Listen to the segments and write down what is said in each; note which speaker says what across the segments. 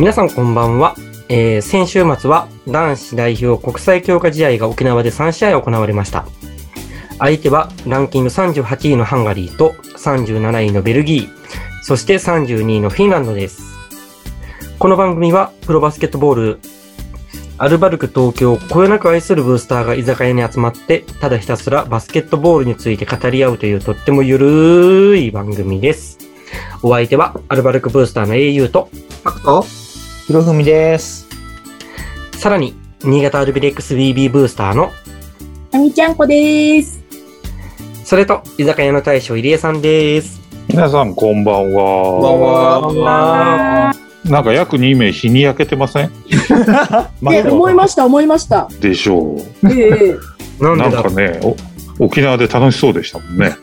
Speaker 1: 皆さんこんばんは。えー先週末は男子代表国際強化試合が沖縄で3試合行われました。相手はランキング38位のハンガリーと37位のベルギー、そして32位のフィンランドです。この番組はプロバスケットボールアルバルク東京をこよなく愛するブースターが居酒屋に集まって、ただひたすらバスケットボールについて語り合うというとってもゆるい番組です。お相手はアルバルクブースターの au と、
Speaker 2: パクト
Speaker 3: ひろふみです。
Speaker 1: さらに、新潟アルビレックス BB ブースターの、
Speaker 4: あみちゃんこです。
Speaker 1: それと、居酒屋の大将入江さんです。
Speaker 5: 皆さんこんばん
Speaker 2: こんばん
Speaker 5: は。
Speaker 2: は。
Speaker 5: なんか約2名日に焼けてません？
Speaker 4: で、思いました、思いました。
Speaker 5: でしょ
Speaker 4: ええ
Speaker 1: なん
Speaker 5: う。なんかね、お沖縄で楽しそうでしたもんね。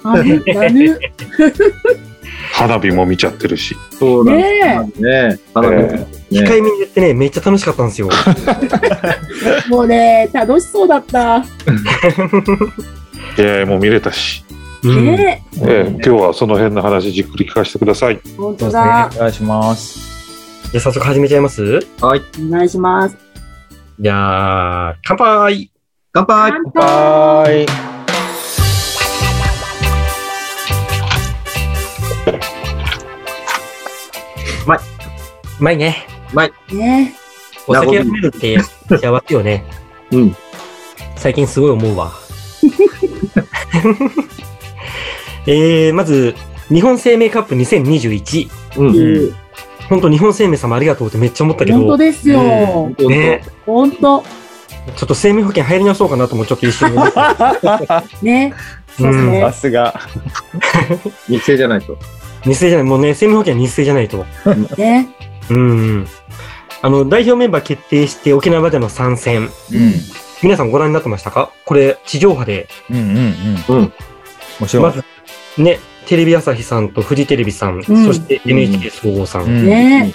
Speaker 5: 花火も見ちゃってるし。
Speaker 2: そうなんで
Speaker 4: ね
Speaker 2: すね。花火
Speaker 5: え
Speaker 2: ね
Speaker 1: 控えめに言ってね、めっちゃ楽しかったんですよ。
Speaker 4: え、もうね、楽しそうだった。
Speaker 5: いやもう見れたし、
Speaker 1: うん
Speaker 4: ね
Speaker 5: えー今日はその辺の話じっくり聞かせてください。
Speaker 4: 本当だ。
Speaker 3: お願いします。
Speaker 1: じゃあ早速始めちゃいます？
Speaker 2: はい。
Speaker 4: お願いします。
Speaker 1: じゃあ、乾杯
Speaker 2: 乾杯
Speaker 4: 乾杯
Speaker 3: はーい。
Speaker 1: うまいね。
Speaker 4: ね
Speaker 1: お酒飲めるって幸せよね。
Speaker 2: うん。
Speaker 1: 最近すごい思うわ。えー、まず、日本生命カップ2021。
Speaker 2: うん。
Speaker 4: うん
Speaker 1: 本当日本生命様ありがとうってめっちゃ思ったけど、
Speaker 4: 本当ですよ。
Speaker 2: 本当
Speaker 1: ね、
Speaker 4: 本当。
Speaker 1: ちょっと生命保険入り直そうかなともちょっと一瞬
Speaker 4: ね
Speaker 3: さ。すが。
Speaker 2: 日生じゃないと。
Speaker 1: 日生じゃない、もうね、生命保険は日生じゃないと。
Speaker 4: ね。
Speaker 1: うん。あの、代表メンバー決定して沖縄での参戦。
Speaker 3: うん。
Speaker 1: 皆さんご覧になってましたか？これ、地上波で、
Speaker 3: うんうんうん。
Speaker 2: うん。
Speaker 3: もちろん。
Speaker 1: まず、ね、テレビ朝日さんとフジテレビさん、
Speaker 4: うん
Speaker 1: そして NHK 総合さん、
Speaker 3: うん
Speaker 4: ね。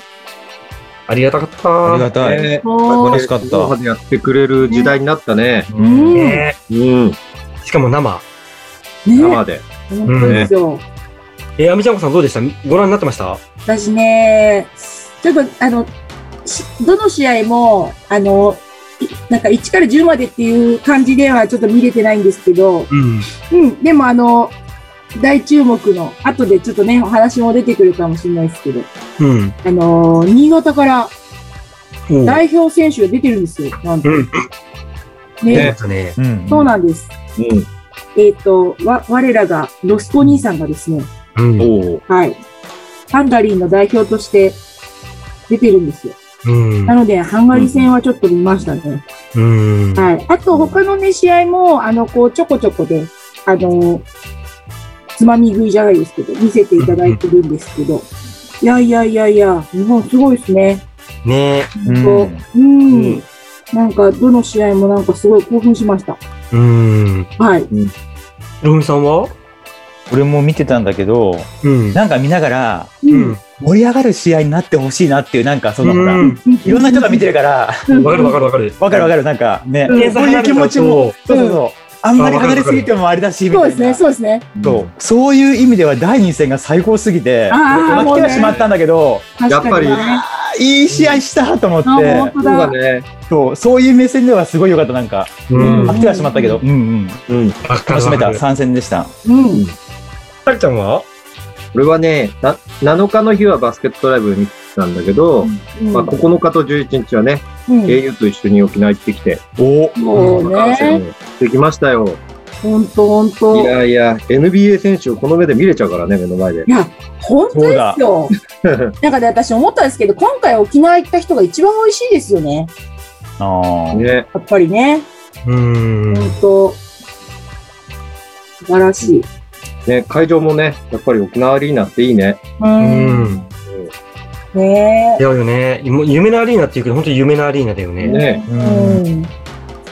Speaker 1: ありがたかった。
Speaker 3: ありがたい。
Speaker 2: ね
Speaker 3: 素
Speaker 4: そう
Speaker 3: 晴らしかった
Speaker 2: ドーハでやってくれる時代になったね。
Speaker 3: う。
Speaker 4: うんん。ね。
Speaker 1: ね
Speaker 2: うん。
Speaker 1: しかも生。
Speaker 2: 生で。
Speaker 4: 本当ですよ。
Speaker 1: えー、あみちゃんこさんどうでした？ご覧になってました？
Speaker 4: 私ね、ちょっとあの、しどの試合も、あの、いなんか1から10までっていう感じではちょっと見れてないんですけど、
Speaker 1: うん。
Speaker 4: うん、でもあの、大注目の、後でちょっとね、お話も出てくるかもしれないですけど、
Speaker 1: うん。
Speaker 4: あのー新潟から代表選手が出てるんですよ、なんと。
Speaker 1: うん。
Speaker 4: ね
Speaker 1: ね。ね。
Speaker 3: うん。
Speaker 4: そうなんです。
Speaker 2: うん。
Speaker 4: えっ、と、わ、我らが、ロスコ兄さんがですね、
Speaker 1: うん。
Speaker 4: はい。ハンガリーの代表として出てるんですよ。
Speaker 1: うん
Speaker 4: な。ので、ハンガリー戦はちょっと見ましたね。
Speaker 1: うん。
Speaker 4: はい。あと、他のね、試合も、あの、こう、ちょこちょこで、あの、つまみ食いじゃないですけど、見せていただいてるんですけど、いやいやいやいや、日本すごいですね。
Speaker 1: ね
Speaker 3: うん。
Speaker 4: なんか、どの試合もなんかすごい興奮しました。
Speaker 1: うん。
Speaker 4: はい。
Speaker 1: ひろみさんは？
Speaker 3: 俺も見てたんだけど、
Speaker 1: うん。
Speaker 3: なんか見ながら、
Speaker 4: う
Speaker 1: うん。
Speaker 3: 盛り上がる試合になってほしいなっていう、なんかその、ほら、
Speaker 1: うん
Speaker 3: いろんな人が見てるから、
Speaker 1: わかるわかるわかる。
Speaker 3: わかるわかる、なんかね、
Speaker 4: うん
Speaker 3: そういう気持ちも、そうそうそう。あんまり離れすぎてもあれだし、みたいな。
Speaker 4: そうですね、そうですね。
Speaker 3: そうそういう意味では第2戦が最高すぎて、負けてはしまったんだけど、
Speaker 4: ね。
Speaker 2: やっ
Speaker 3: いい試合したと思って、
Speaker 4: 当
Speaker 2: そうだ
Speaker 4: だ。
Speaker 2: ね。
Speaker 3: そうそういう目線ではすごい良かった、なんか、
Speaker 1: うん。
Speaker 3: 負けてはしまったけど、うんうん、
Speaker 2: うん。
Speaker 3: 楽しめた
Speaker 1: るわかる。
Speaker 3: 参戦でした。
Speaker 4: うん。
Speaker 1: はるちゃんは？
Speaker 2: 俺はね、な7日の日はバスケットライブ見てたんだけど、
Speaker 4: うん
Speaker 2: まあ、9日と11日はね、
Speaker 4: うん
Speaker 2: au と一緒に沖縄行ってきて、
Speaker 3: お
Speaker 4: もう
Speaker 2: 観戦
Speaker 4: ね、
Speaker 2: をできましたよ。
Speaker 4: 本当本
Speaker 2: い
Speaker 4: 当。い
Speaker 2: やいや、NBA 選手をこの目で見れちゃうからね、目の前で。
Speaker 4: や、本当ですよ。なんかね、私思ったんですけど、今回沖縄行った人が一番美味しいですよね。
Speaker 3: あー
Speaker 2: ね。
Speaker 4: やっぱりね。
Speaker 1: うん。
Speaker 4: 本当。素晴らしい。
Speaker 2: ね、会場もね、やっぱり沖縄アリーナっていいね。
Speaker 4: う。
Speaker 1: うんん。
Speaker 4: ね
Speaker 1: いやよね。夢のアリーナっていうけど、本当に夢のアリーナだよね。
Speaker 2: ね。
Speaker 3: う
Speaker 4: んん。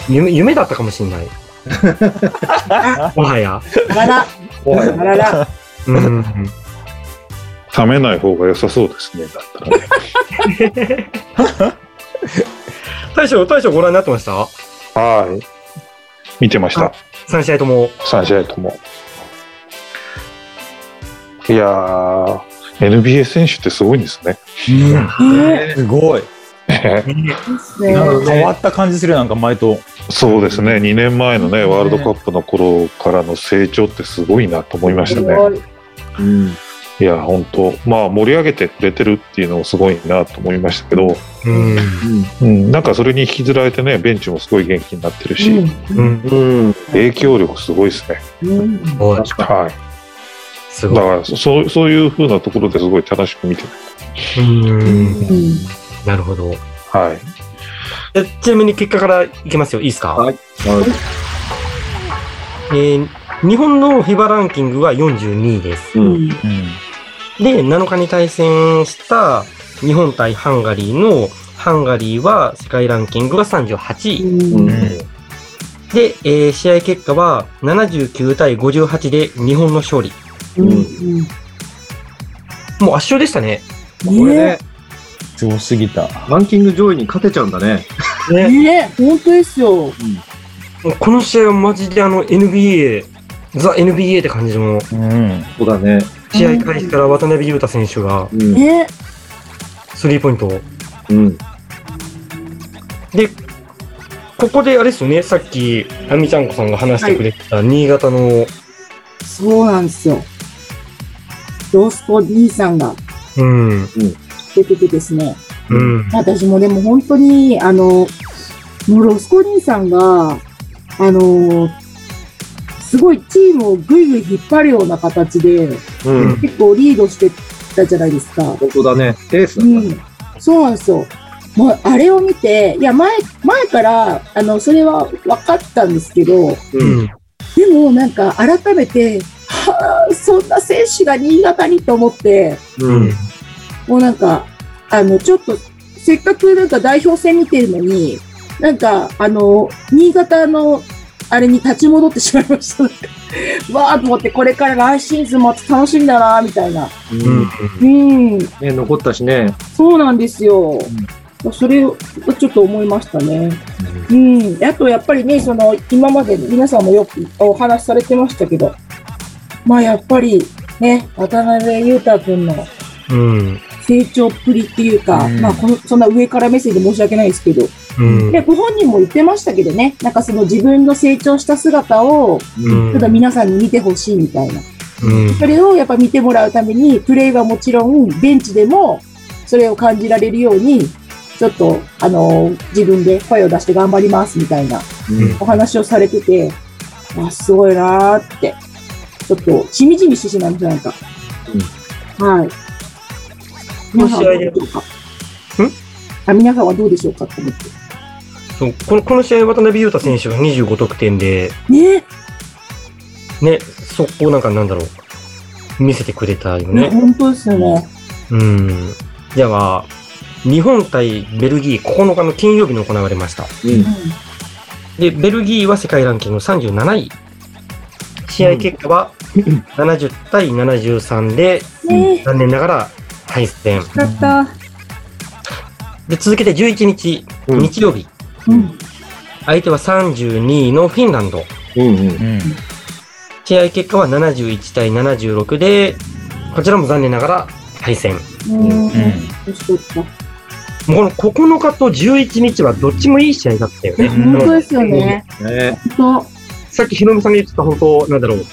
Speaker 1: 夢、夢だったかもしれない。もはや。
Speaker 4: あらら、
Speaker 2: もはや
Speaker 4: あらら。
Speaker 1: うん。
Speaker 5: 冷めない方が良さそうですね。だったらね。
Speaker 1: 大将、大将ご覧になってました？
Speaker 5: はい。見てました。
Speaker 1: ?3 試合とも。
Speaker 5: 3試合とも。いやー、NBA 選手ってすごいんですね。
Speaker 4: ね
Speaker 3: すごい。変わった感じする、なんか前と。
Speaker 5: そうですね、2年前のね、ワールドカップの頃からの成長ってすごいなと思いましたね。
Speaker 2: うん。
Speaker 5: いや、本当まあ盛り上げてくれてるっていうのもすごいなと思いましたけど、
Speaker 1: うん。
Speaker 5: うん、なんかそれに引きずられてね、ベンチもすごい元気になってるし、
Speaker 1: うん。
Speaker 2: うん。
Speaker 5: 影響力すごいですね。はい。
Speaker 1: すごい。
Speaker 5: だから、そそういう風なところですごい楽しく見てる。
Speaker 1: うん。
Speaker 4: うん
Speaker 1: なるほど。
Speaker 5: はい。
Speaker 1: えちなみに結果からいきますよ。いいですか？
Speaker 2: はい
Speaker 1: えー日本の FIBA ランキングは42位です。
Speaker 2: う。
Speaker 4: うんん
Speaker 1: で、7日に対戦した日本対ハンガリーの、ハンガリーは世界ランキングが38位。
Speaker 2: うん。
Speaker 1: で、えー試合結果は79対58で日本の勝利。
Speaker 4: うん
Speaker 1: もう圧勝でしたね。
Speaker 2: これ
Speaker 4: ね
Speaker 2: ね、
Speaker 3: すごすぎた。
Speaker 2: ランキング上位に勝てちゃうんだね。
Speaker 1: ね
Speaker 4: ね本当ですよ。
Speaker 1: もうこの試合はマジであの NBA、ザ NBA って感じの
Speaker 3: うん。
Speaker 2: そうだね。
Speaker 1: 試合開始から渡辺裕太選手が
Speaker 2: うん。
Speaker 4: ね
Speaker 1: スリーポイントを。
Speaker 2: うん。
Speaker 1: で、ここであれですよね、さっき、あみちゃんこさんが話してくれてた新潟の、
Speaker 4: そうなんですよ。ロースコ兄さんが
Speaker 1: うん、
Speaker 4: 出ててですね。
Speaker 1: うん、
Speaker 4: 私もでも本当に、あの、もうロスコ兄さんが、あの、すごいチームをぐいぐい引っ張るような形で、
Speaker 2: うん。
Speaker 4: 結構リードしてたじゃないですか。
Speaker 2: 本当だね。エースだね。
Speaker 4: ん。そうなんですよ。もう、あれを見て、いや、前、前から、あの、それは分かったんですけど、
Speaker 2: う。
Speaker 1: うんん、
Speaker 4: でもなんか改めて、はあ、そんな選手が新潟にと思って、
Speaker 2: うん。
Speaker 4: もうなんか、あの、ちょっと、せっかくなんか代表戦見てるのに、なんか、あの、新潟の、あれに立ち戻ってしまいました。わーと思って、これから来シーズンも楽しみだな、みたいな。
Speaker 1: うん、
Speaker 4: うん、
Speaker 2: ね、残ったしね。
Speaker 4: そうなんですよ。それをちょっと思いましたね。うん。あと、やっぱりね、その、今まで皆さんもよくお話しされてましたけど、まあ、やっぱり、ね、渡辺裕太君の
Speaker 1: うん、
Speaker 4: 成長っぷりっていうか、
Speaker 3: うん。
Speaker 4: まあこの、そんな上から目線で申し訳ないですけど、
Speaker 1: うん、
Speaker 4: で、ご本人も言ってましたけどね、なんかその自分の成長した姿を、
Speaker 1: うん。
Speaker 4: ただ皆さんに見てほしいみたいな。
Speaker 1: うん、
Speaker 4: それをやっぱ見てもらうために、プレーはもちろん、ベンチでも、それを感じられるように、ちょっと、あの自分で声を出して頑張りますみたいな
Speaker 2: うん。
Speaker 4: お話をされてて、あ、すごいなーって、ちょっと、しみじみしてしまいました、なんか。はい。
Speaker 1: この試合で
Speaker 4: 皆さんはどうでしょうか？
Speaker 1: ん？
Speaker 4: あ、皆さんはどうでしょうか？と思って。
Speaker 1: そうこのこの試合、渡辺裕太選手が25得点で、
Speaker 4: ね
Speaker 1: ね、速攻なんかなんだろう、見せてくれたよ
Speaker 4: ね、
Speaker 1: ね。
Speaker 4: 本当ですよね。
Speaker 1: うん。じゃあ、日本対ベルギー9日の金曜日に行われました。
Speaker 2: うん。
Speaker 1: で、ベルギーは世界ランキング37位。試合結果は70対73で、
Speaker 4: ね
Speaker 1: 残念ながら敗戦。で、続けて11日、
Speaker 2: うん
Speaker 1: 日曜日。
Speaker 4: うん。
Speaker 1: 相手は32位のフィンランド。
Speaker 2: うん。うん。
Speaker 3: うん。
Speaker 1: 試合結果は71対76で、こちらも残念ながら敗戦。もうこの9日と11日はどっちもいい試合だったよね。
Speaker 3: うん
Speaker 4: 本当ですよね。
Speaker 2: ね
Speaker 4: 本
Speaker 1: さっきひろみさんが言ってた本当、なんだろう。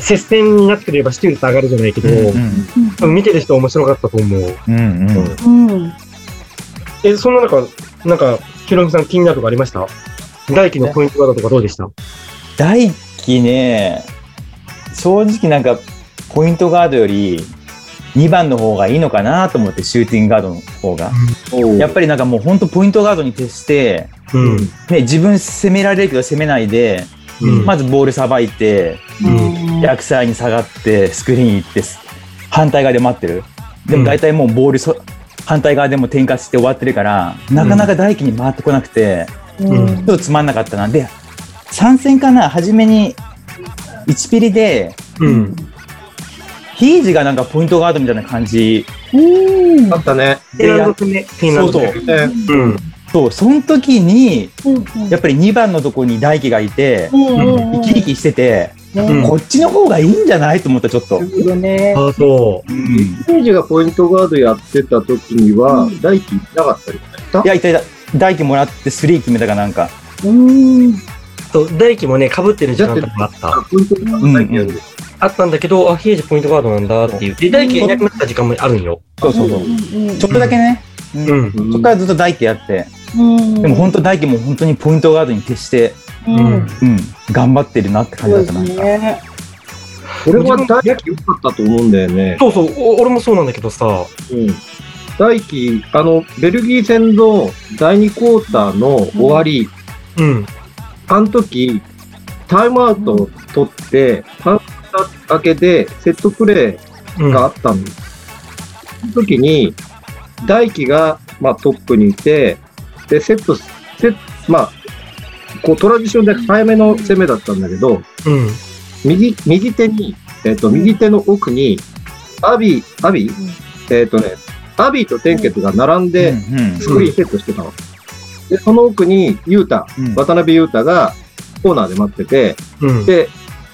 Speaker 1: 接戦になってくれば視聴率上がるじゃないけど、多分見てる人は面白かったと思う。
Speaker 3: うん。うん。
Speaker 4: 当。うん。
Speaker 1: え、そんな中、なんか、ひろみさん気になるとこありました？大輝のポイントガードとかどうでした？
Speaker 3: 大輝ね、正直なんか、ポイントガードより、2番の方がいいのかなと思って、シューティングガードの方が。やっぱりなんかもう本当ポイントガードに徹して、
Speaker 1: うん。
Speaker 3: ね、自分攻められるけど攻めないで、
Speaker 1: うん。
Speaker 3: まずボールさばいて、
Speaker 1: うん
Speaker 3: 逆サイに下がって、スクリーン行って、反対側で待ってる。でも大体もうボールそ、反対側でも転換して終わってるから、なかなか大輝に回ってこなくて、
Speaker 4: うん
Speaker 3: ちょっとつまんなかったな。で、参戦かな？初めに、1ピリで、
Speaker 1: うん。
Speaker 3: ヒージがなんかポイントガードみたいな感じ。
Speaker 4: うん
Speaker 2: あったね。
Speaker 1: フィンランド戦ね。フィンランド戦。
Speaker 2: ね
Speaker 1: うん。
Speaker 3: そう、その時に、
Speaker 4: うん
Speaker 3: やっぱり2番のとこに大輝がいて、
Speaker 4: うんうん
Speaker 3: 生き生きしてて、
Speaker 1: うん
Speaker 3: こっちの方がいいんじゃないと思った、ちょっと。
Speaker 4: なるほどね。
Speaker 1: あ、そ
Speaker 3: うん
Speaker 2: ページがポイントガードやってた時には、
Speaker 4: うん
Speaker 2: 大輝いなかったり
Speaker 3: いや、いたいた。大輝もらってスリー決めたかなんか。
Speaker 4: うん。
Speaker 1: う。そう、大輝もね、被ってる時間とかもあった。
Speaker 2: あ、ポイントガード大輝やる。
Speaker 1: あったんだけど、あ、ヒエージポイントガードなんだっていう。で、大輝がいなくなった時間もあるんよ。
Speaker 3: そうそうそう。
Speaker 4: うん
Speaker 3: ちょっとだけね。うんそこからずっと大輝やって。
Speaker 4: うん。
Speaker 3: でも本当大輝も本当にポイントガードに徹して、
Speaker 4: うん。
Speaker 3: うん、頑張ってるなって感じだったな。
Speaker 4: すね。
Speaker 2: 俺は大輝良かったと思うんだよね。
Speaker 1: そうそう、お俺もそうなんだけどさ、
Speaker 2: うん。大輝、あの、ベルギー戦の第2クォーターの終わり、
Speaker 1: うん。
Speaker 2: あの時、タイムアウトを取って、パン明けでセットプレ
Speaker 1: うん。
Speaker 2: ーがあったんです。その時に、大輝が、まあ、トップにいて、で、セット、セット、まあ、こうトランジションで早めの攻めだったんだけど、
Speaker 1: うん。
Speaker 2: 右、右手に、えっ、と、右手の奥に、アビー、アビー、えっ、とね、アビーとテンケツが並んで、
Speaker 3: うん
Speaker 2: スクリーンセットしてたの。で、その奥に、ユータ、
Speaker 3: うん
Speaker 2: 渡辺裕太がコーナーで待ってて、
Speaker 1: うん。
Speaker 2: で、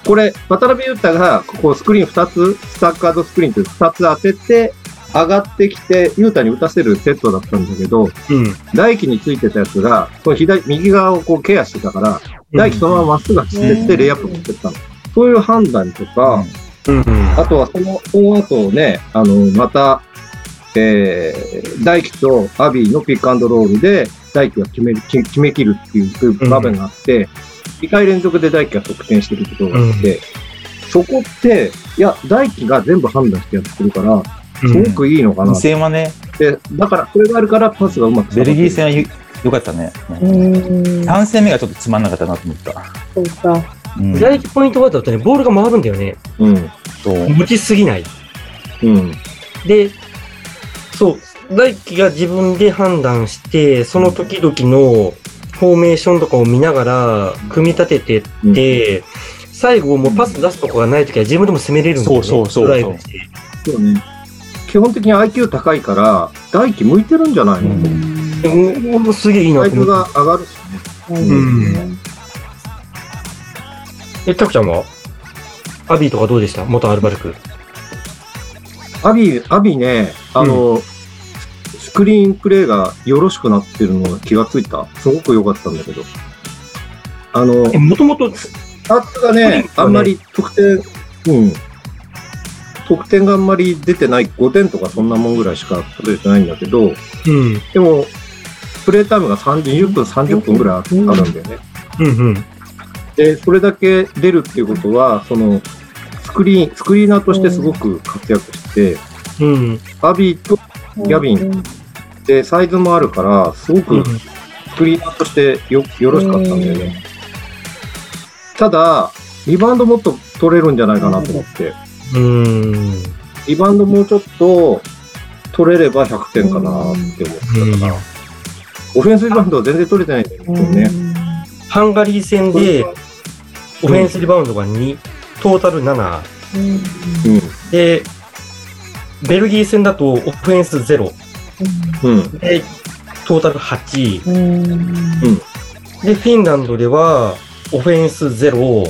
Speaker 2: これ、渡辺裕太が、こう、スクリーン2つ、 staggered screen って2つ当てて、上がってきて、裕太に打たせるセットだったんだけど、
Speaker 1: うん。
Speaker 2: 大輝についてたやつが、この左、右側をこうケアしてたから、大輝そのまままっすぐ走ってって、レイアップ持ってったの。そういう判断とか、
Speaker 1: うん。
Speaker 2: あとはその、その後ね、あの、また、えー、大輝とアビーのピックアンドロールで、大輝が決める、決決め切るっていう場面があって、2回連続で大輝が得点してることがあって、そこって、いや、大輝が全部判断してやってるから、すごくいいのかな
Speaker 3: 2
Speaker 2: って。
Speaker 3: 戦はね、
Speaker 2: でだから、それがあるからパスがうまく
Speaker 3: ベルギー戦はゆ良かったね。
Speaker 4: うん。
Speaker 3: 3戦目がちょっとつまんなかったなと思った。
Speaker 4: そうか。
Speaker 3: うん
Speaker 1: 大輝ポイントガードだとね、ボールが回るんだよね。
Speaker 2: うん。
Speaker 3: そう
Speaker 1: 持ちすぎない。
Speaker 2: うん。
Speaker 1: で、そう、大輝が自分で判断して、その時々のフォーメーションとかを見ながら、組み立ててって、最後もうパス出すとこがない時は自分でも攻めれるんだよね。
Speaker 3: そうそうそうそう
Speaker 2: そうね。基本的に IQ 高いから、大輝向いてるんじゃないの、
Speaker 1: でも俺もすげえいいなと思って。
Speaker 2: が上がるしね。
Speaker 1: んえ、タクちゃんは？アビーとかどうでした？元アルバルク。
Speaker 2: アビー、アビーね、あの、スクリーンプレイがよろしくなってるのが気がついた？すごく良かったんだけど。あの
Speaker 1: え、、もともと、
Speaker 2: スタッツがね、あんまり得点、うん。得点があんまり出てない、5点とかそんなもんぐらいしか取れてないんだけど、
Speaker 1: うん。
Speaker 2: でも、プレイタイムが30 20分、30分ぐらいあるんだよね。
Speaker 1: うんうん。
Speaker 2: で、それだけ出るっていうことは、その、スクリーン、スクリーナーとしてすごく活躍して、
Speaker 1: うん。
Speaker 2: アビーとギャビンでサイズもあるから、すご
Speaker 1: うん
Speaker 2: くスクリーナーとしてよよろしかったんだよね。ただ、リバウンドもっと取れるんじゃないかなと思って、
Speaker 1: うん。
Speaker 2: リバウンドもうちょっと取れれば100点かなって思ってたから、オフェンスリバウンドは全然取れてないんだよね。
Speaker 1: ハンガリー戦で、オフェンスリバウンドが2、トータル7。
Speaker 2: うん。
Speaker 1: で、ベルギー戦だとオフェンス0。
Speaker 2: うん。
Speaker 1: で、トータル8。
Speaker 4: うん。
Speaker 1: で、フィンランドでは、オフェンス0。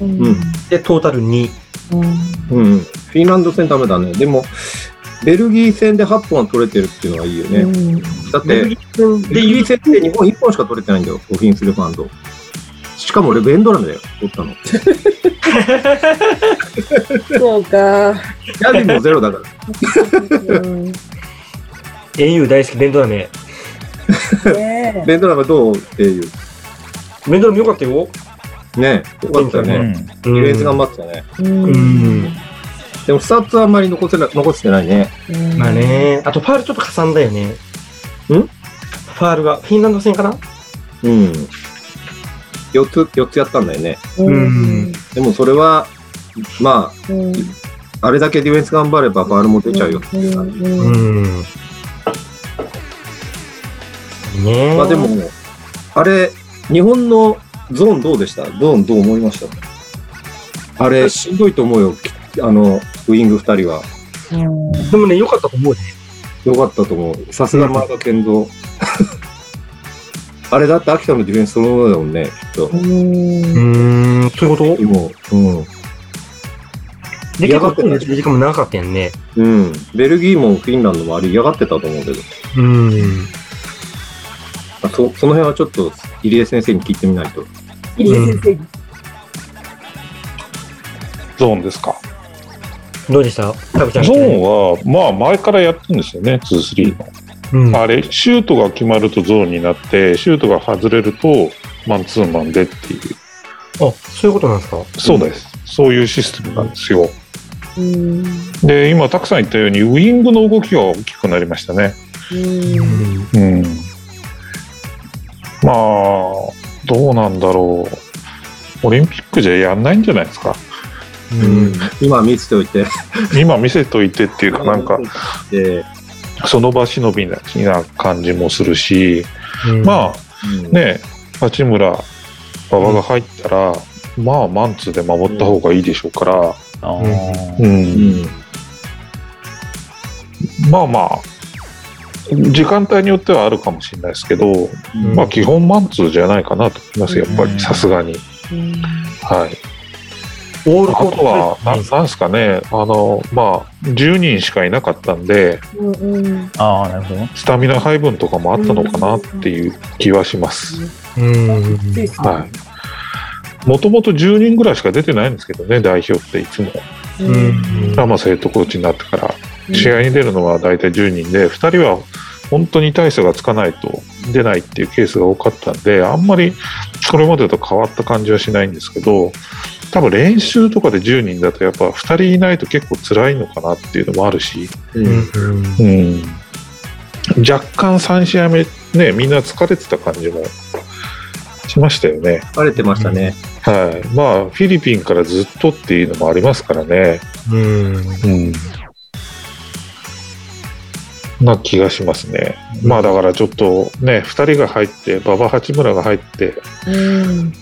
Speaker 2: うん。
Speaker 1: で、トータル2。
Speaker 2: うん。フィンランド戦ダメだね。でも、ベルギー戦で8本は取れてるっていうのはいいよね。だって
Speaker 1: ベルギ、ー戦
Speaker 2: って日本1本しか取れてないんだよ、オフェンスリバウンド。しかも俺、ベンドラムだよ、取ったの。
Speaker 4: そうか。
Speaker 2: ギャビンもゼロだから。
Speaker 4: う ん
Speaker 1: au 大好き、ベンドラメ。
Speaker 2: ベンドラムどう？っていう。
Speaker 1: ベンドラメよかったよ。
Speaker 2: ねよかったよ
Speaker 3: う
Speaker 2: ね。
Speaker 3: ん
Speaker 2: ディフェンス頑張ってたね。
Speaker 4: う
Speaker 1: うんん。
Speaker 2: でも、スタッツはあんまり残せな残してないね。
Speaker 4: うん
Speaker 1: まあね。あと、ファールちょっとかさんだよね。
Speaker 2: ん？
Speaker 1: ファールが。フィンランド戦かな？
Speaker 2: うん。4つ、4つやったんだよね。
Speaker 4: うん
Speaker 2: でもそれは、ま
Speaker 4: うん
Speaker 2: あ、あれだけディフェンス頑張ればファールも出ちゃうよっていう感じ。
Speaker 1: うん。ねえ。
Speaker 2: まあでも、あれ、日本のゾーンどうでした？ゾーンどう思いました？あれ、しんどいと思うよ。あの、ウイング2人は。
Speaker 4: うん
Speaker 1: でもね、良かったと思うで。
Speaker 2: よかったと思う。さすが前田健三。あれだって秋田のディフェンスそのものだもんね、きっと。
Speaker 1: うーん、そういうこと？
Speaker 2: もう、うん。
Speaker 1: で、結構、
Speaker 2: 嫌がってた
Speaker 1: 時間も長かったやんね。
Speaker 2: うん。ベルギーもフィンランドもあれ嫌がってたと思うけど。
Speaker 1: うん。
Speaker 2: あそその辺はちょっと入江先生に聞いてみないと。
Speaker 4: 入江先生に。
Speaker 5: ゾーンですか？
Speaker 1: どうでした？タブちゃん。
Speaker 5: ゾーンは、まあ前からやってるんですよね、2、3の。
Speaker 1: うん。
Speaker 5: あれ、シュートが決まるとゾーンになって、シュートが外れると、マンツーマンでっていう。
Speaker 1: あ、そういうことなんですか？
Speaker 5: そうです。そういうシステムなんですよ。
Speaker 4: うん。
Speaker 5: で、今、たくさん言ったように、ウイングの動きが大きくなりましたね。
Speaker 4: うん。
Speaker 5: うん。まあ、どうなんだろう。オリンピックじゃやんないんじゃないですか。
Speaker 1: うん。
Speaker 2: 今見せておいて。
Speaker 5: 今見せといてっていうか、なんか、
Speaker 2: で、
Speaker 5: その場しのびな感じもするし、
Speaker 1: うん
Speaker 5: まあ、
Speaker 2: うん
Speaker 5: ね、八村、馬場が入ったら、まあ、マンツーで守った方がいいでしょうから、うん。まあまあ、時間帯によってはあるかもしれないですけど、
Speaker 1: うん
Speaker 5: まあ、基本マンツーじゃないかなと思います、やっぱり、さすがに。はい。
Speaker 1: オールコート
Speaker 5: あとは、ななんですかね、あの、まあ、10人しかいなかったんで、
Speaker 4: うん。
Speaker 3: あー、なるほどね。
Speaker 5: スタミナ配分とかもあったのかなっていう気はします。
Speaker 1: うん。
Speaker 5: はい。もともと10人ぐらいしか出てないんですけどね、代表っていつも。
Speaker 1: うん。
Speaker 5: ラマスヘッドコーチになってから、試合に出るのは大体10人で、2人は本当に大差がつかないと出ないっていうケースが多かったんで、あんまりこれまでと変わった感じはしないんですけど、多分練習とかで10人だとやっぱ2人いないと結構辛いのかなっていうのもあるし、
Speaker 2: うん。
Speaker 5: うん、若干3試合目ね、みんな疲れてた感じもしましたよね。
Speaker 2: 晴れてましたね。
Speaker 5: はい。まあ、フィリピンからずっとっていうのもありますからね。
Speaker 1: うん。
Speaker 5: うん。な気がしますね。まあだからちょっとね、2人が入って、馬場八村が入って、
Speaker 4: うん。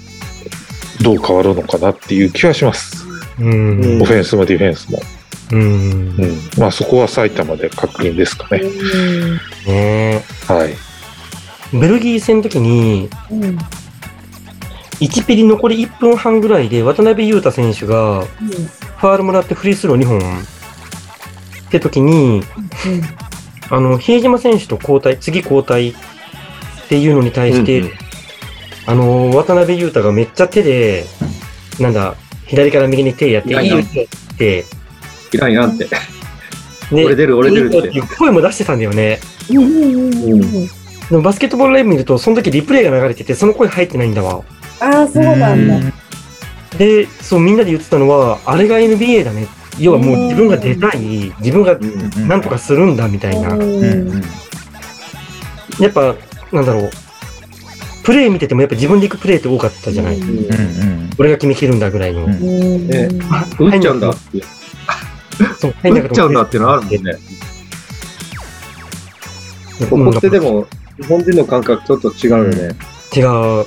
Speaker 5: どう変わるのかなっていう気はします。
Speaker 1: うん。
Speaker 5: オフェンスもディフェンスも。
Speaker 1: うん。
Speaker 5: うん。まあそこは埼玉で確認ですかね。
Speaker 1: ね
Speaker 5: はい。
Speaker 1: えベルギー戦の時に、
Speaker 4: うん。
Speaker 1: 1ピリ残り1分半ぐらいで渡辺裕太選手がファールもらってフリースロー2本って時に、あの、比江島選手と交代、次交代っていうのに対して、
Speaker 2: うんうん
Speaker 1: あの、渡辺裕太がめっちゃ手で、なんだ、左から右に手やって、
Speaker 2: いやい
Speaker 1: よって、
Speaker 2: いらんいらんって。
Speaker 1: で
Speaker 2: 俺出る俺出るって
Speaker 1: 声も出してたんだよね。
Speaker 4: うん。うん。
Speaker 1: でもバスケットボールライブ見ると、その時リプレイが流れてて、その声入ってないんだわ。
Speaker 4: ああ、そうなんだ。
Speaker 1: で、そう、みんなで言ってたのは、あれが NBA だね。要はもう自分が出たい、自分が
Speaker 2: うん。
Speaker 1: なんとかするんだみたいな。やっぱ、なんだろう。プレイ見ててもやっぱ自分で行くプレイって多かったじゃない。
Speaker 4: うん
Speaker 3: うんうん
Speaker 1: 俺が決めきるんだぐらいの。
Speaker 3: うん
Speaker 4: うん。
Speaker 2: ね
Speaker 1: あ
Speaker 2: 打 っちゃうんだって。
Speaker 1: そう、
Speaker 2: 打っちゃうんだっていうのあるもんね。ここってでも、日本人の感覚ちょっと違うよね。
Speaker 1: 違う。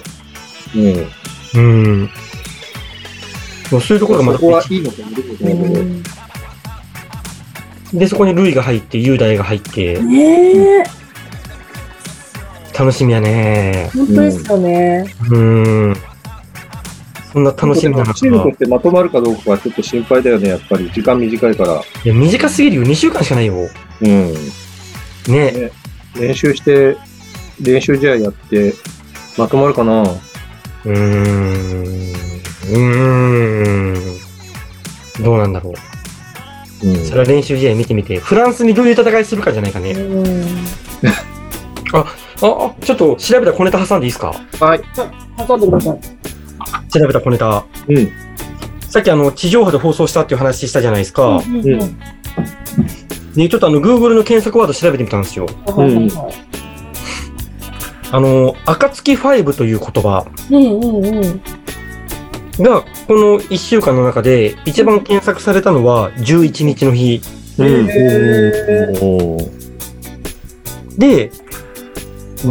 Speaker 2: うん。
Speaker 1: うん。そうそういうところがまた
Speaker 2: そこはいいのか悪いのかだけど。
Speaker 1: で、そこにルイが入って、雄大が入って、
Speaker 4: ねえ、
Speaker 1: 楽しみやね。
Speaker 4: 本当ですよね。
Speaker 1: うん。そんな楽しみなの
Speaker 2: チームとしてまとまるかどうかはちょっと心配だよね、やっぱり。時間短いから。
Speaker 1: いや、短すぎるよ。2週間しかないよ。
Speaker 2: うん。
Speaker 1: ね。
Speaker 2: 練習して、練習試合やって、まとまるかな
Speaker 1: うーん。うーん。どうなんだろう。
Speaker 2: うん。
Speaker 1: それは練習試合見てみて、フランスにどういう戦いするかじゃないかね。
Speaker 4: うん。
Speaker 1: あ、あ、ちょっと調べた小ネタ挟んでいいですか？
Speaker 2: はい。
Speaker 4: 挟んでください。
Speaker 1: 調べた小ネタ。
Speaker 2: うん。
Speaker 1: さっきあの、地上波で放送したっていう話したじゃないですか。
Speaker 4: うんうんうん
Speaker 1: で、ちょっとあの、Google の検索ワード調べてみたんですよ。
Speaker 4: はいはいはい
Speaker 1: あの、暁ファイブという言葉
Speaker 4: うんうんうん。
Speaker 1: が、この1週間の中で一番検索されたのは11日の日。で、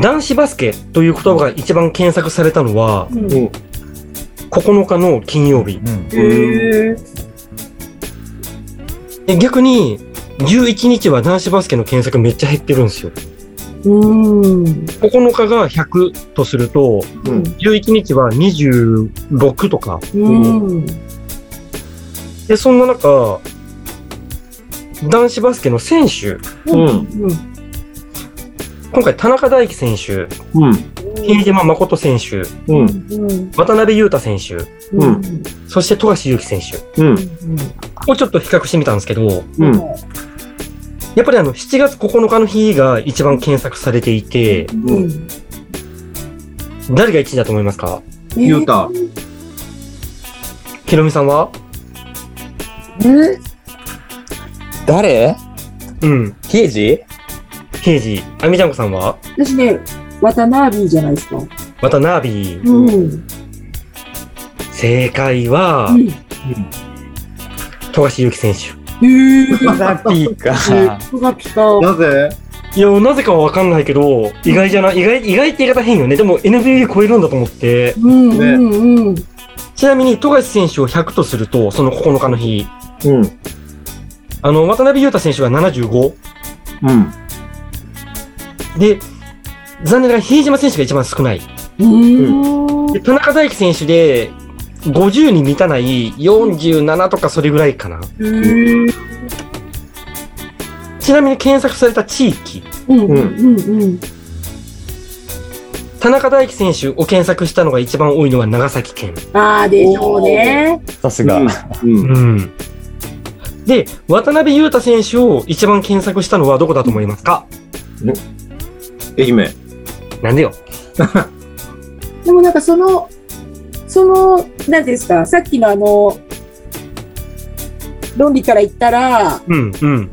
Speaker 1: 男子バスケという言葉が一番検索されたのは
Speaker 4: うん
Speaker 2: うん。
Speaker 1: 9日の金曜日。逆に、11日は男子バスケの検索めっちゃ減ってるんですよ。
Speaker 4: うん。
Speaker 1: 9日が100とすると、
Speaker 2: うん。
Speaker 1: 11日は26とか。
Speaker 4: うん。
Speaker 1: で、そんな中、男子バスケの選手、
Speaker 2: うん。
Speaker 1: 今回田中大輝選手、
Speaker 2: うん。
Speaker 1: 比江島誠選手、
Speaker 2: うん。
Speaker 4: うん。
Speaker 1: 渡辺裕太選手、
Speaker 2: うん
Speaker 1: そして富樫勇樹選手
Speaker 2: うん。
Speaker 1: をちょっと比較してみたんですけど、
Speaker 2: うん。
Speaker 1: やっぱりあの7月9日の日が一番検索されていて、
Speaker 4: うん。
Speaker 1: 誰が1位だと思いますか？
Speaker 2: ゆうた。
Speaker 1: ひろみさんは？
Speaker 3: え誰？
Speaker 1: うん。
Speaker 3: 刑事
Speaker 1: 刑事。あみちゃんこさんは？
Speaker 4: 私ね、渡辺じゃないですか。
Speaker 1: 渡辺。
Speaker 4: うん。
Speaker 1: 正解は、
Speaker 4: うん。
Speaker 1: 富樫勇樹選手。
Speaker 4: へぇ
Speaker 3: マザピーか。
Speaker 4: ー。がピカ。
Speaker 2: なぜ？
Speaker 1: いや、なぜかはわかんないけど、意外じゃない、意外、意外って言い方変よね。でも NBA 超えるんだと思って。
Speaker 4: うんうんうん。
Speaker 1: ちなみに、富樫選手を100とすると、その9日の日、
Speaker 2: うん。
Speaker 1: あの、渡辺裕太選手が75。
Speaker 2: うん。
Speaker 1: で、残念ながら比江島選手が一番少ない。
Speaker 4: うん。
Speaker 1: で、田中大輝選手で、50に満たない47とかそれぐらいかな。
Speaker 4: うん
Speaker 1: ちなみに検索された地域、
Speaker 4: うんうんうん。
Speaker 1: 田中大輝選手を検索したのが一番多いのは長崎県。
Speaker 4: ああ、でしょうね。
Speaker 3: さすが。
Speaker 2: うん。
Speaker 1: うん。で、渡辺裕太選手を一番検索したのはどこだと思いますか？
Speaker 2: 愛媛。
Speaker 1: なんでよ。
Speaker 4: でもなんかその、その、なんですか、さっきのあの、論理から言ったら、
Speaker 1: うん、うん、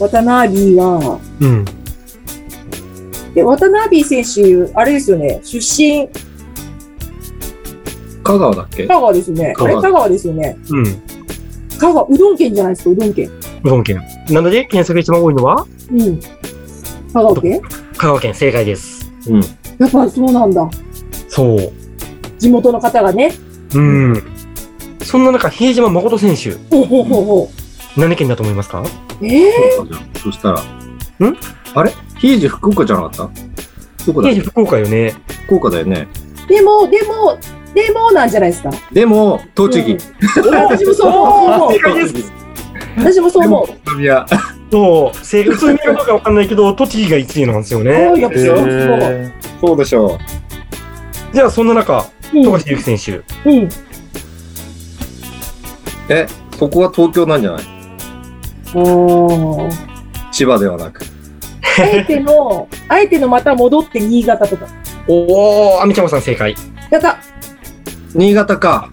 Speaker 4: 渡辺は、
Speaker 1: うん。
Speaker 4: で渡辺選手、あれですよね、出身、
Speaker 2: 香川だっけ？
Speaker 4: 香川ですよね。あ
Speaker 2: 香川
Speaker 4: れ香川ですよね。
Speaker 1: うん。
Speaker 4: 香川、うどん県じゃないですか、うどん県。
Speaker 1: うどん県。なので、検索が一番多いのは？
Speaker 4: うん。香川県？
Speaker 1: 香川県、正解です。
Speaker 2: うん。
Speaker 4: やっぱそうなんだ。
Speaker 1: そう。
Speaker 4: 地元の方がね。
Speaker 1: うん。そんな中、比江島誠選手、
Speaker 4: ほうほうほうほ
Speaker 1: 何県だと思いますか？
Speaker 4: う。ええ
Speaker 2: そしたら。
Speaker 1: ん？
Speaker 2: あれ？比江島福岡じゃなかった？どこだ
Speaker 1: 比江島福岡よね。
Speaker 2: 福岡だよね。
Speaker 4: でも、でも、でもなんじゃないですか。
Speaker 2: でも、栃木。
Speaker 4: 私もそう思う。
Speaker 1: 正解です。
Speaker 4: 私もそう思う。
Speaker 2: いや、
Speaker 1: そう。正解、普通にかどうかわかんないけど、栃木が1位なんですよ
Speaker 4: あ
Speaker 1: ね。
Speaker 4: あ、やっぱそう
Speaker 3: え
Speaker 2: そうでしょ
Speaker 1: じゃあ、そんな中、
Speaker 4: うん
Speaker 1: 富樫勇樹選手。
Speaker 4: うん。
Speaker 2: う。え、そこは東京なんじゃない？
Speaker 4: お
Speaker 2: 千葉ではなく。
Speaker 4: あえての、あえてのまた戻って新潟とか。
Speaker 1: おー、あみちゃまさん正解。
Speaker 4: なんか、
Speaker 2: 新潟か。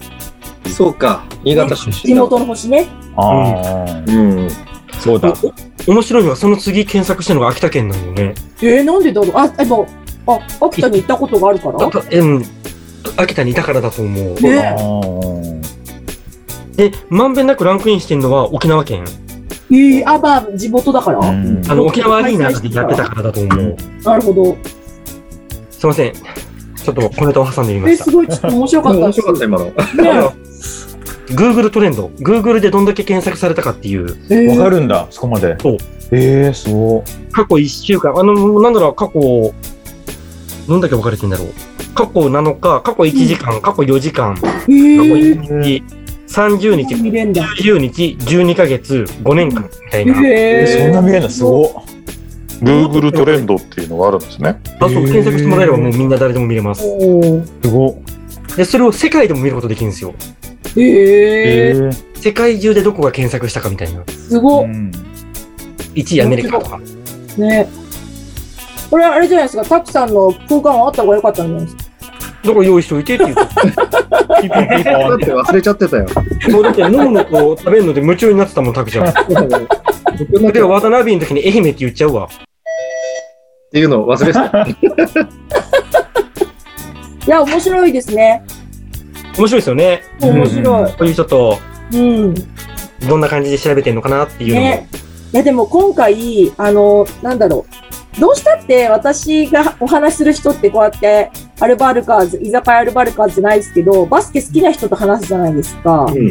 Speaker 2: そうか。新潟出身
Speaker 4: 地
Speaker 2: だ。
Speaker 4: 元の星ね。
Speaker 3: ああ、
Speaker 2: うん。
Speaker 3: そうだ。
Speaker 1: お面白いのは、その次検索したのが秋田県なのよね。
Speaker 4: えー、なんでだろう？あ、でも、あ、秋田に行ったことがあるから？
Speaker 1: うん。秋田にいたからだと思う。
Speaker 4: ね
Speaker 3: あー
Speaker 1: で、まんべんなくランクインしてるのは沖縄県？
Speaker 4: えー、あ、まあ、地元だから？
Speaker 3: うん
Speaker 1: あの、沖縄アリーナでやってたからだと思う。
Speaker 4: なるほど。
Speaker 1: すいません。ちょっとコメントを挟んでみま
Speaker 4: え、
Speaker 1: した
Speaker 4: す。ごい、ちょっと面白かった。
Speaker 2: 面白かった、今の。
Speaker 4: ね
Speaker 1: Google トレンド。Google でどんだけ検索されたかっていう。
Speaker 4: えー
Speaker 3: わかるんだ、そこまで。
Speaker 1: そう
Speaker 3: ええすごい。
Speaker 1: 過去1週間。あの、なんだろう、過去、どんだけ分かれてんだろう。過去7日、過去1時間、過去4時間、過
Speaker 4: え
Speaker 1: 去
Speaker 4: ー、
Speaker 1: 1日、30日、
Speaker 4: 見れんだ。
Speaker 1: 90日、12ヶ月、5年間みたいな。
Speaker 3: え
Speaker 4: え
Speaker 3: そんな見えるのすごい。
Speaker 5: Google トレンドっていうのがあるんですね。
Speaker 1: あ、そう、検索してもらえればもうみんな誰でも見れます。
Speaker 3: すごい。
Speaker 1: で、それを世界でも見ることできるんですよ。
Speaker 4: えー、
Speaker 3: え
Speaker 1: 世界中でどこが検索したかみたいな。
Speaker 4: すごっ。
Speaker 3: ん。
Speaker 1: 1位アメリカとか。
Speaker 4: ね。これあれじゃないですか、タクさんの空間はあった方が良かったんじゃないですか？
Speaker 1: だから用意しといてって言うと。
Speaker 3: ピピンポン
Speaker 2: だって忘れちゃってたよ。
Speaker 1: そうだって飲むのと食べるので夢中になってたもん、タクちゃん。
Speaker 2: 僕の
Speaker 1: だけど渡辺の時に愛媛って言っちゃうわ。
Speaker 2: っていうのを忘れてた。
Speaker 4: いや、面白いですね。
Speaker 1: 面白いですよね。
Speaker 4: 面白い。
Speaker 1: こういう人と、
Speaker 4: うん。
Speaker 1: どんな感じで調べてんのかなっていうのも。
Speaker 4: ね。いや、でも今回、あの、なんだろう。どうしたって私がお話しする人ってこうやって、アルバルカーズ、居酒屋アルバルカーズじゃないですけど、バスケ好きな人と話すじゃないですか。
Speaker 2: うん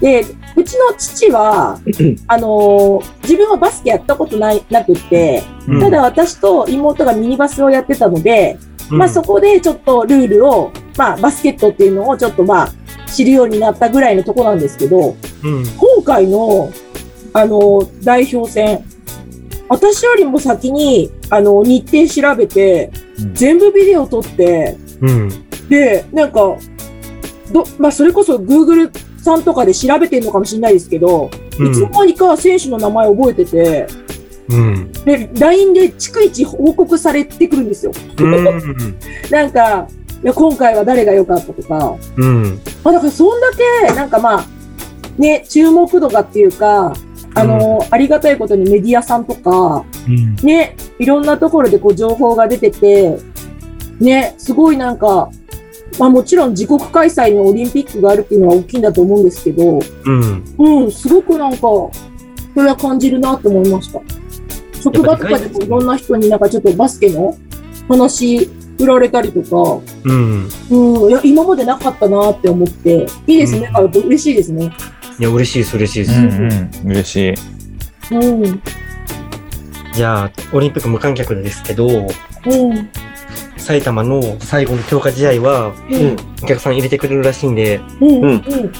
Speaker 4: で、うちの父は、あのー自分はバスケやったことないなくって、
Speaker 1: うん
Speaker 4: ただ私と妹がミニバスをやってたので、まあそこでちょっとルールを、まあバスケットっていうのをちょっとまあ知るようになったぐらいのとこなんですけど、
Speaker 1: うん。
Speaker 4: 今回の、あの、代表戦、私よりも先に、あの、日程調べて、
Speaker 3: うん
Speaker 4: 全部ビデオ撮って、
Speaker 1: うん。
Speaker 4: で、なんか、ど、まあ、それこそ Google さんとかで調べてるのかもしれないですけど、
Speaker 1: うん
Speaker 4: いつの間にか選手の名前覚えてて、
Speaker 1: うん。
Speaker 4: で、LINE で逐一報告されてくるんですよ。
Speaker 1: うん。
Speaker 4: なんか、いや、今回は誰が良かったとか、
Speaker 1: うん。
Speaker 4: まあ、だからそんだけ、なんかまあ、ね、注目度がっていうか、あの、ありがたいことにメディアさんとか、
Speaker 1: うん。
Speaker 4: ね、いろんなところでこう情報が出てて、ね、すごいなんか、まあもちろん自国開催のオリンピックがあるっていうのは大きいんだと思うんですけど、
Speaker 1: うん。
Speaker 4: うん、すごくなんか、それは感じるなと思いました。職場とかでもいろんな人になんかちょっとバスケの話振られたりとか、
Speaker 1: うん。
Speaker 4: うん、いや、今までなかったなって思って、いいですね。
Speaker 1: うん
Speaker 4: あ嬉しいですね。
Speaker 1: いや、嬉しいです、嬉しいです。
Speaker 3: うんうん。嬉しい。
Speaker 4: うん。
Speaker 1: じゃあ、オリンピック無観客ですけど、
Speaker 4: うん。
Speaker 1: 埼玉の最後の強化試合は、
Speaker 4: うん。
Speaker 1: お客さん入れてくれるらしいんで、
Speaker 4: うん。
Speaker 2: うん
Speaker 4: うん。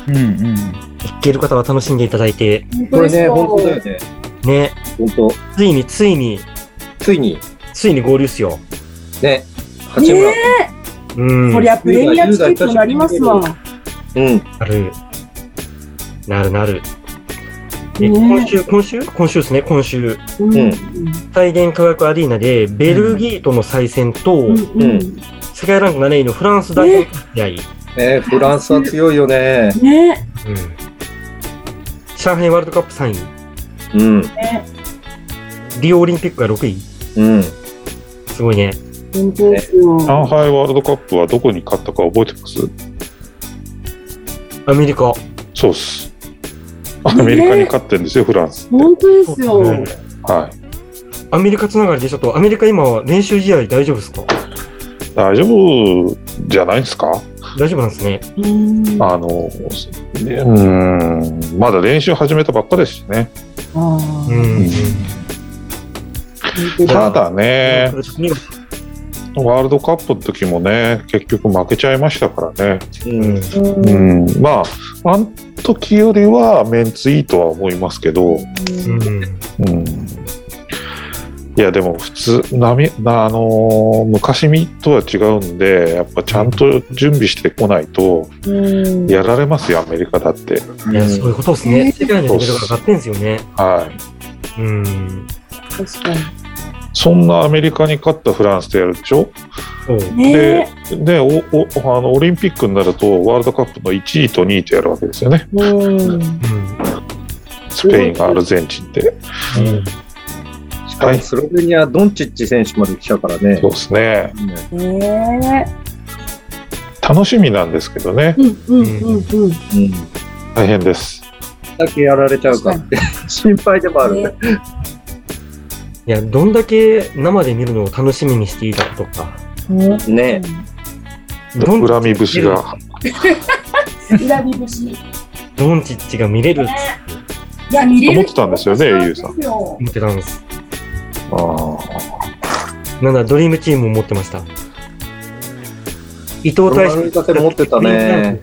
Speaker 3: うんうん。
Speaker 1: 行ける方は楽しんでいただいて、
Speaker 2: これね、
Speaker 4: 本
Speaker 2: 本当だよね。
Speaker 1: ね、
Speaker 2: 本当
Speaker 1: ついに、ついに、
Speaker 2: ついに、
Speaker 1: ついに合流っすよ。
Speaker 2: ね、八村。
Speaker 4: ね
Speaker 1: うん。
Speaker 4: え、こりゃプレミアチケットになりますわ。
Speaker 2: うん。
Speaker 1: なる。なるなる。今週、今週？今週ですね、今週。
Speaker 4: うん。
Speaker 2: うん
Speaker 1: 再現科学アリーナで、ベルギーとの再戦と、
Speaker 4: うん。うん。
Speaker 1: 世界ランク7位のフランス代表試合。
Speaker 2: えー、フランスは強いよね。
Speaker 4: ね
Speaker 1: うん上海ワールドカップ3位。
Speaker 2: うん。
Speaker 1: リオオリンピックが6位。
Speaker 2: うん。
Speaker 1: すごいね。
Speaker 4: 本当ですよ。
Speaker 5: 上海ワールドカップはどこに勝ったか覚えてます？
Speaker 1: アメリカ。
Speaker 5: そうっす。アメリカに勝ってるんですよ、フランス。
Speaker 4: 本当ですよ。
Speaker 1: うん
Speaker 5: はい。
Speaker 1: アメリカつながりでちょっと、アメリカ今は練習試合大丈夫ですか？
Speaker 5: 大丈夫じゃないですか？
Speaker 1: 大丈夫なんですね。
Speaker 4: うん。あ
Speaker 5: あの、うーん、まだ練習始めたばっかですしね。
Speaker 4: あ
Speaker 1: う
Speaker 4: ー。
Speaker 1: ん。
Speaker 5: ただね、ワールドカップの時もね、結局負けちゃいましたからね。
Speaker 2: うん。
Speaker 4: うん
Speaker 5: うん、まあ、あの時よりはメンツいいとは思いますけど、
Speaker 1: うん。
Speaker 5: うん。いや、でも普通、なみなあのー昔みとは違うんで、やっぱちゃんと準備してこないと、
Speaker 4: うん。
Speaker 5: やられますよ、アメリカだって。
Speaker 1: いや、そういうことですね。世界のレベルが上がってんですよね。
Speaker 5: はい。
Speaker 1: うん。
Speaker 4: 確かに。
Speaker 5: そんなアメリカに勝ったフランスとやるでしょ？
Speaker 1: そう。
Speaker 4: ね
Speaker 5: で、でおおあのオリンピックになると、ワールドカップの1位と2位とやるわけですよね。
Speaker 4: え。うん。
Speaker 1: うん。
Speaker 5: スペインがアルゼンチンで。
Speaker 1: うん
Speaker 2: しかもスロベニア、ドンチッチ選手まで来たからね
Speaker 5: そう。ですね。
Speaker 4: ね
Speaker 5: 楽しみなんですけどね。大変です。
Speaker 2: だけやられちゃうかって 心配でもあるね。
Speaker 4: ね
Speaker 1: いや、どんだけ生で見るのを楽しみにしていたとか。
Speaker 2: ね
Speaker 5: 恨み節が。
Speaker 4: 恨み節。
Speaker 1: ドンチッチが見れる
Speaker 4: いや、見れる。
Speaker 5: 思ってたんですよねゆうさん
Speaker 4: ん。
Speaker 1: 思ってたんです。
Speaker 5: あー
Speaker 1: なんだ、ドリームチームを持ってました。伊藤大
Speaker 2: アメリカ戦持ってたね。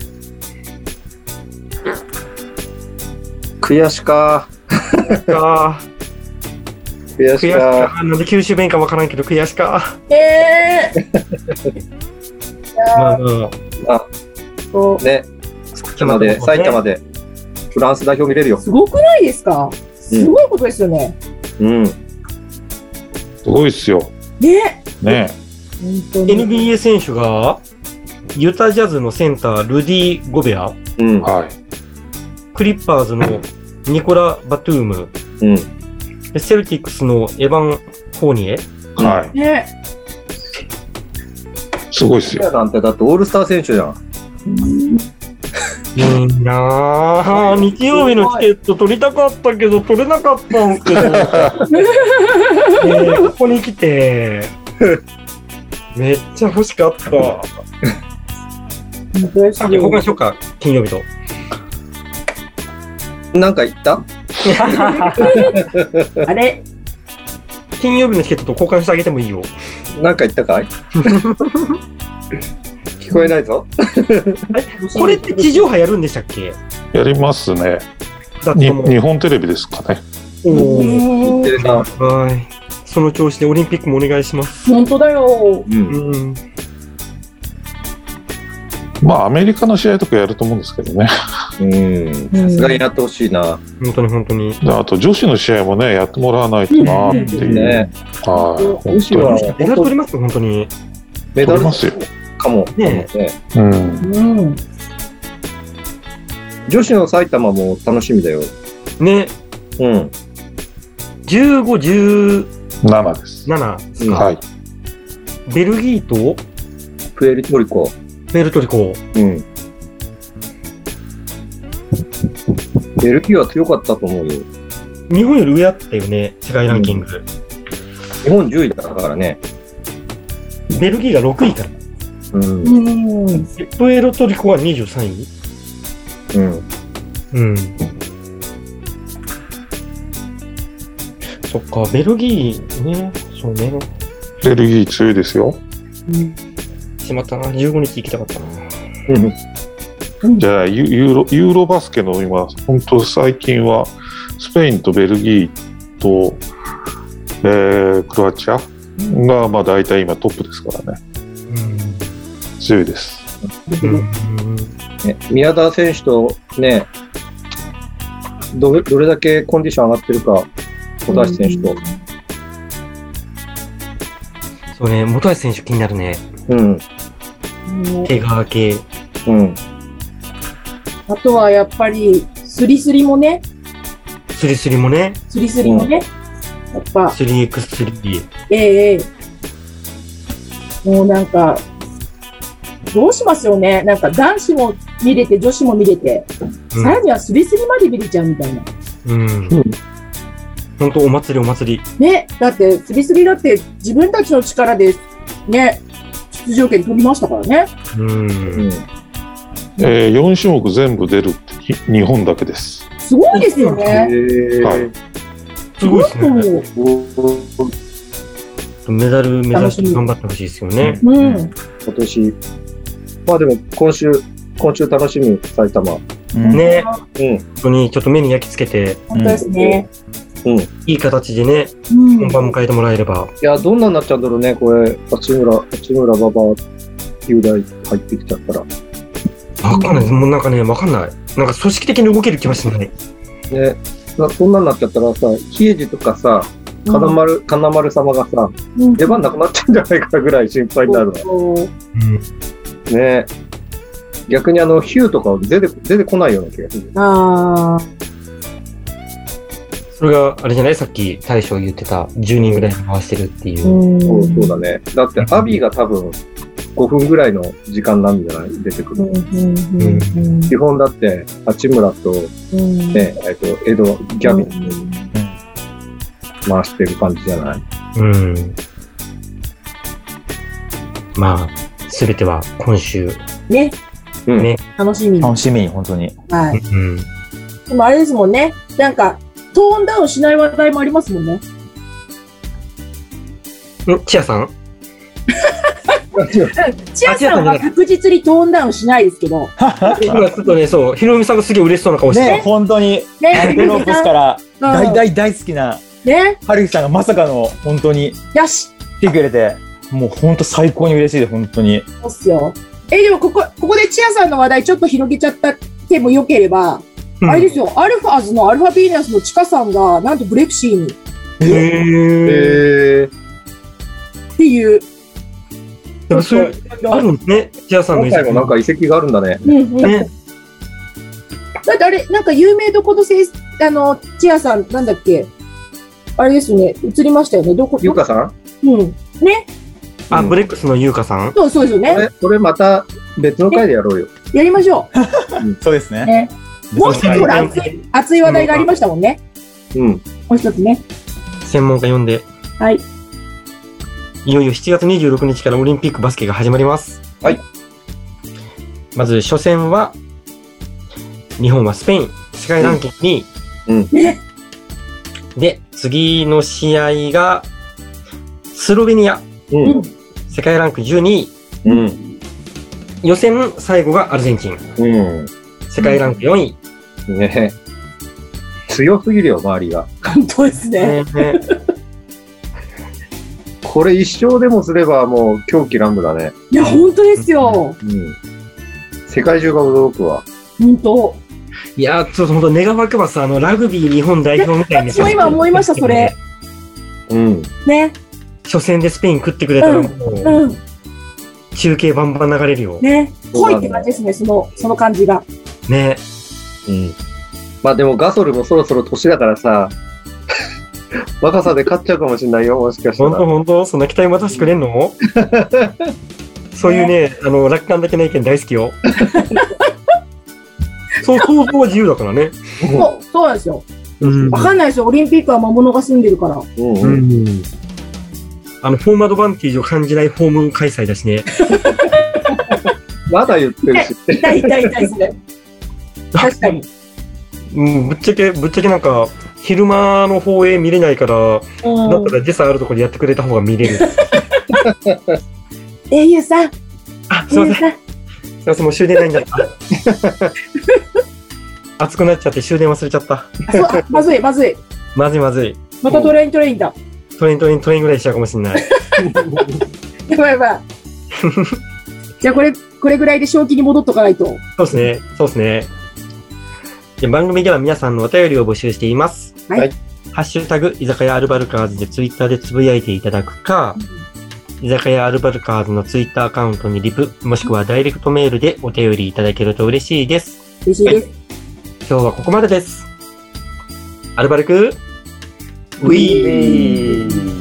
Speaker 2: 悔しか。
Speaker 1: か。
Speaker 2: 悔し
Speaker 1: 悔しか。
Speaker 2: か。
Speaker 1: なんで九州弁かわからんけど悔しか。
Speaker 4: ええ。
Speaker 1: まあま
Speaker 2: あ、
Speaker 4: そう
Speaker 2: ね、
Speaker 1: あ、
Speaker 2: 埼玉で、埼玉で、フランス代表見れるよ。
Speaker 4: すごくないですか？すごいことですよね。
Speaker 2: うん。
Speaker 5: すごいっすよ。
Speaker 4: ね
Speaker 5: ね。
Speaker 1: NBA 選手が、ユタジャズのセンター、ルディ・ゴベア、
Speaker 2: うん。
Speaker 5: はい。
Speaker 1: クリッパーズのニコラ・バトゥーム、
Speaker 2: うん。
Speaker 1: でセルティックスのエヴァン・フォーニエ、
Speaker 5: はい。
Speaker 4: ね
Speaker 5: すごいっすよ。
Speaker 2: なんてだってオールスター選手じゃん。
Speaker 1: いいなぁ。日曜日のチケット取りたかったけど、取れなかったんですけど。ねえここに来て、めっちゃ欲しかった。あ、
Speaker 4: よ
Speaker 1: 交換しようか、金曜日と。
Speaker 2: なんか言った？
Speaker 4: あれ？
Speaker 1: 金曜日のチケットと交換してあげてもいいよ。
Speaker 2: なんか言ったかい？聞こえないぞ。
Speaker 1: これって地上波やるんでしたっけ？
Speaker 5: やりますね。に日本テレビですかね。
Speaker 1: おー
Speaker 2: テレさん。
Speaker 1: はい。その調子でオリンピックもお願いします。
Speaker 4: 本当だよ。
Speaker 2: うん。
Speaker 1: うん。
Speaker 5: まあ、アメリカの試合とかやると思うんですけどね。
Speaker 2: うん。さすがにやってほしいな。
Speaker 1: 本当に本当に。
Speaker 5: であと、女子の試合もね、やってもらわないとなっていう。
Speaker 2: ね。
Speaker 5: はい。
Speaker 2: 女子は
Speaker 5: 本
Speaker 1: メダル取ります？本当に。
Speaker 2: メダル
Speaker 5: 取りますよ。
Speaker 2: かも。
Speaker 1: ね
Speaker 5: うん。
Speaker 4: うん。
Speaker 2: 女子の埼玉も楽しみだよ。
Speaker 1: ね。
Speaker 2: うん。
Speaker 1: 15、
Speaker 5: 7です。
Speaker 1: 17ですか、
Speaker 5: はい。
Speaker 1: ベルギーと？
Speaker 2: プエルトリコ。
Speaker 1: ベルトリコ。
Speaker 2: うん。ベルギーは強かったと思うよ。
Speaker 1: 日本より上あったよね、世界ランキング。
Speaker 2: 日本10位だからね。
Speaker 1: ベルギーが6位から。
Speaker 2: うん。
Speaker 4: うん。
Speaker 1: プエルトリコは23位
Speaker 2: うん。
Speaker 1: うん。そっか、ベルギーね、そうね。
Speaker 5: ベルギー強いですよ。
Speaker 1: しまったな、15日行きたかったな。
Speaker 5: じゃあユユーロ、ユーロバスケの今、本当最近は、スペインとベルギーと、えー、クロアチアが、まあ大体今トップですからね。強いです。
Speaker 1: うん。うん。
Speaker 2: ね、宮田選手とね、どれ、どれだけコンディション上がってるか、小田選手と。
Speaker 1: そうね、本橋選手気になるね。
Speaker 2: うん。
Speaker 1: 怪我系。
Speaker 2: うん。
Speaker 4: あとはやっぱり、スリスリもね、
Speaker 1: スリスリもね、
Speaker 4: スリスリもね、やっぱ、
Speaker 1: 3x3。
Speaker 4: ええええもうなんか、どうしますよね。なんか男子も見れて、女子も見れて、
Speaker 1: うん
Speaker 4: さらにはスリスリまで見れちゃうみたいな。
Speaker 1: うん。本当お祭りお祭り。
Speaker 4: ね、だって、スリスリだって自分たちの力で、ね、出場権取りましたからね。
Speaker 1: うん。
Speaker 2: うん。
Speaker 5: えー、4種目全部出るってひ日本だけです。
Speaker 4: すごいですよ
Speaker 2: え
Speaker 4: ね。
Speaker 2: ー
Speaker 5: はい
Speaker 1: すごいですね。
Speaker 4: う
Speaker 1: メダル目指して頑張ってほしいですよね。
Speaker 4: うん。
Speaker 2: 今年。まあでも、今週、今週楽しみ、埼玉。
Speaker 3: うん
Speaker 1: ね、
Speaker 2: うん。
Speaker 1: 本当にちょっと目に焼き付けて、
Speaker 4: 本当ですね。
Speaker 1: いい形でね、
Speaker 4: うん。
Speaker 1: 本番迎えてもらえれば。
Speaker 2: いや、どんなになっちゃうんだろうね、これ。八村、八村馬場、雄大入ってきちゃったら。
Speaker 1: わかんない。もうなんかね、わかんない。なんか組織的に動ける気はしない。
Speaker 2: ね。なそんなになっちゃったらさ、比江島とかさ、金丸、金丸様がさ、
Speaker 4: うん
Speaker 2: 出番なくなっちゃうんじゃないかぐらい心配になる
Speaker 4: う
Speaker 1: うん。
Speaker 2: ね逆にあの、ヒューとか出て、出てこないような気がする。
Speaker 4: ああ。
Speaker 1: それが、あれじゃない？さっき大将言ってた10人ぐらい回してるっていう。
Speaker 4: うん
Speaker 2: そうそうだね。だって、アビーが多分、5分ぐらいの時間なんじゃない？出てくる。
Speaker 4: うんうんうん
Speaker 2: 基本だって、八村と、
Speaker 4: うん
Speaker 2: ね、えっと、エド、ギャビン回してる感じじゃない？
Speaker 1: うん。まあ、すべては今週。
Speaker 4: ね。
Speaker 2: うん
Speaker 1: ね
Speaker 4: 楽しみに。
Speaker 3: 楽しみに、本当に。
Speaker 4: はい。
Speaker 1: うん。
Speaker 4: でもあれですもんね。なんか、トーンダウンしない話題もありますもんね。
Speaker 1: ん？チアさん？
Speaker 4: チアさんは確実にトーンダウンしないですけど。
Speaker 1: 今ちょっとね、そう、ひろみさんがすげえ嬉しそうな顔して
Speaker 3: ね、本当に、アンテロープスから大大大好きな、
Speaker 4: ね。
Speaker 3: はるきさんがまさかの、本当に
Speaker 4: よし。
Speaker 3: 来てくれて、もう本当最高に嬉しいです、本当に。
Speaker 4: そうっすよ。え、でもここ、ここでチアさんの話題ちょっと広げちゃったてもよければ、
Speaker 1: うん
Speaker 4: あれですよ、アルファーズのアルファビーナスのチカさんが、なんとブレクシーにっ
Speaker 1: へー。
Speaker 2: えー、
Speaker 4: ていう。
Speaker 1: でもそういう、あるんですね、チアさんの
Speaker 2: 今回もなんか遺跡があるんだね。
Speaker 4: うんうん。
Speaker 1: ね。
Speaker 4: だってあれ、なんか有名どこのせい、あの、チアさん、なんだっけ？あれですよね、映りましたよね。どこ、
Speaker 2: ゆうかさん？
Speaker 4: うん。ね？
Speaker 1: あ、ブレックスの優香さん？
Speaker 4: そうそうですよね。
Speaker 2: これ、これまた別の回でやろうよ。
Speaker 4: やりましょ
Speaker 3: そうですね。
Speaker 4: う。ね。もう一つほら、熱い、熱い話題がありましたもんね。
Speaker 2: うん。
Speaker 4: もう一つね。
Speaker 1: 専門家呼んで、
Speaker 4: はい。
Speaker 1: いよいよ7月26日からオリンピックバスケが始まります。
Speaker 2: はい。
Speaker 1: まず初戦は、日本はスペイン、界ランキング2位。
Speaker 2: うん。
Speaker 4: ね。
Speaker 1: で、次の試合が、スロベニア。
Speaker 2: うん。
Speaker 1: 世界ランク12位。
Speaker 2: うん。
Speaker 1: 予選最後がアルゼンチン。
Speaker 2: うん。
Speaker 1: 世界ランク4位。
Speaker 2: ね強すぎるよ、周りが。
Speaker 4: 本当ですね。
Speaker 1: ね
Speaker 2: これ一勝でもすればもう狂気乱舞だね。
Speaker 4: いや、本当ですよ。
Speaker 2: うん。世界中が驚くわ。
Speaker 4: 本当。
Speaker 1: いやー、ちょっと本当願わくばさ、あの、ラグビー日本代表みたいに
Speaker 4: 私も今思いました、それ。。
Speaker 2: うん。
Speaker 4: ね。
Speaker 1: 初戦でスペイン食ってくれたらもう、
Speaker 4: うん。
Speaker 1: 中継バンバン流れるよ。
Speaker 4: ね。濃いって感じですね、その、その感じが。
Speaker 1: ね。
Speaker 2: うん。まあでもガソルもそろそろ年だからさ、若さで勝っちゃうかもしれないよ、もしかした
Speaker 1: 本当
Speaker 2: ら。
Speaker 1: 本当？そんな期待待たしてくれんの？そういうね、あの、楽観的な意見大好きよ。そう、想像は自由だからね。
Speaker 4: そう、そうなんですよ。
Speaker 1: うん
Speaker 4: わかんないですよ。オリンピックは魔物が住んでるから。
Speaker 2: うん
Speaker 1: う
Speaker 2: うん。
Speaker 1: ん。あの、フォームアドバンテージを感じないフォーム開催だしね。
Speaker 2: まだ言ってるし。
Speaker 4: 痛い痛い痛い、それ。確かに。
Speaker 1: うん、ぶっちゃけ、ぶっちゃけなんか、昼間の放映見れないから、
Speaker 4: うん
Speaker 1: だったら時差あるところでやってくれた方が見れる。
Speaker 4: 英雄さん、
Speaker 1: あ、すいません。すい
Speaker 4: 英雄さん。
Speaker 1: ません、もう終電ないんだった。熱くなっちゃって終電忘れちゃった。
Speaker 4: まずい、まずい。
Speaker 1: まずいまずい。
Speaker 4: また train train だ。
Speaker 1: train train train ぐらいしちゃうかもしれな い。
Speaker 4: やばいやばい。じゃあこれ、これぐらいで正気に戻っとかないと。
Speaker 1: そうですね。そうですね。で番組では皆さんのお便りを募集しています。
Speaker 4: はい
Speaker 1: ハッシュタグ、居酒屋アルバルカーズでツイッターでつぶやいていただくか、居酒屋アルバルカーズのツイッターアカウントにリプ、もしくはダイレクトメールでお便りいただけると嬉しいです。
Speaker 4: 嬉しいです。
Speaker 1: 今日はここまでです。アルバルク、ウィー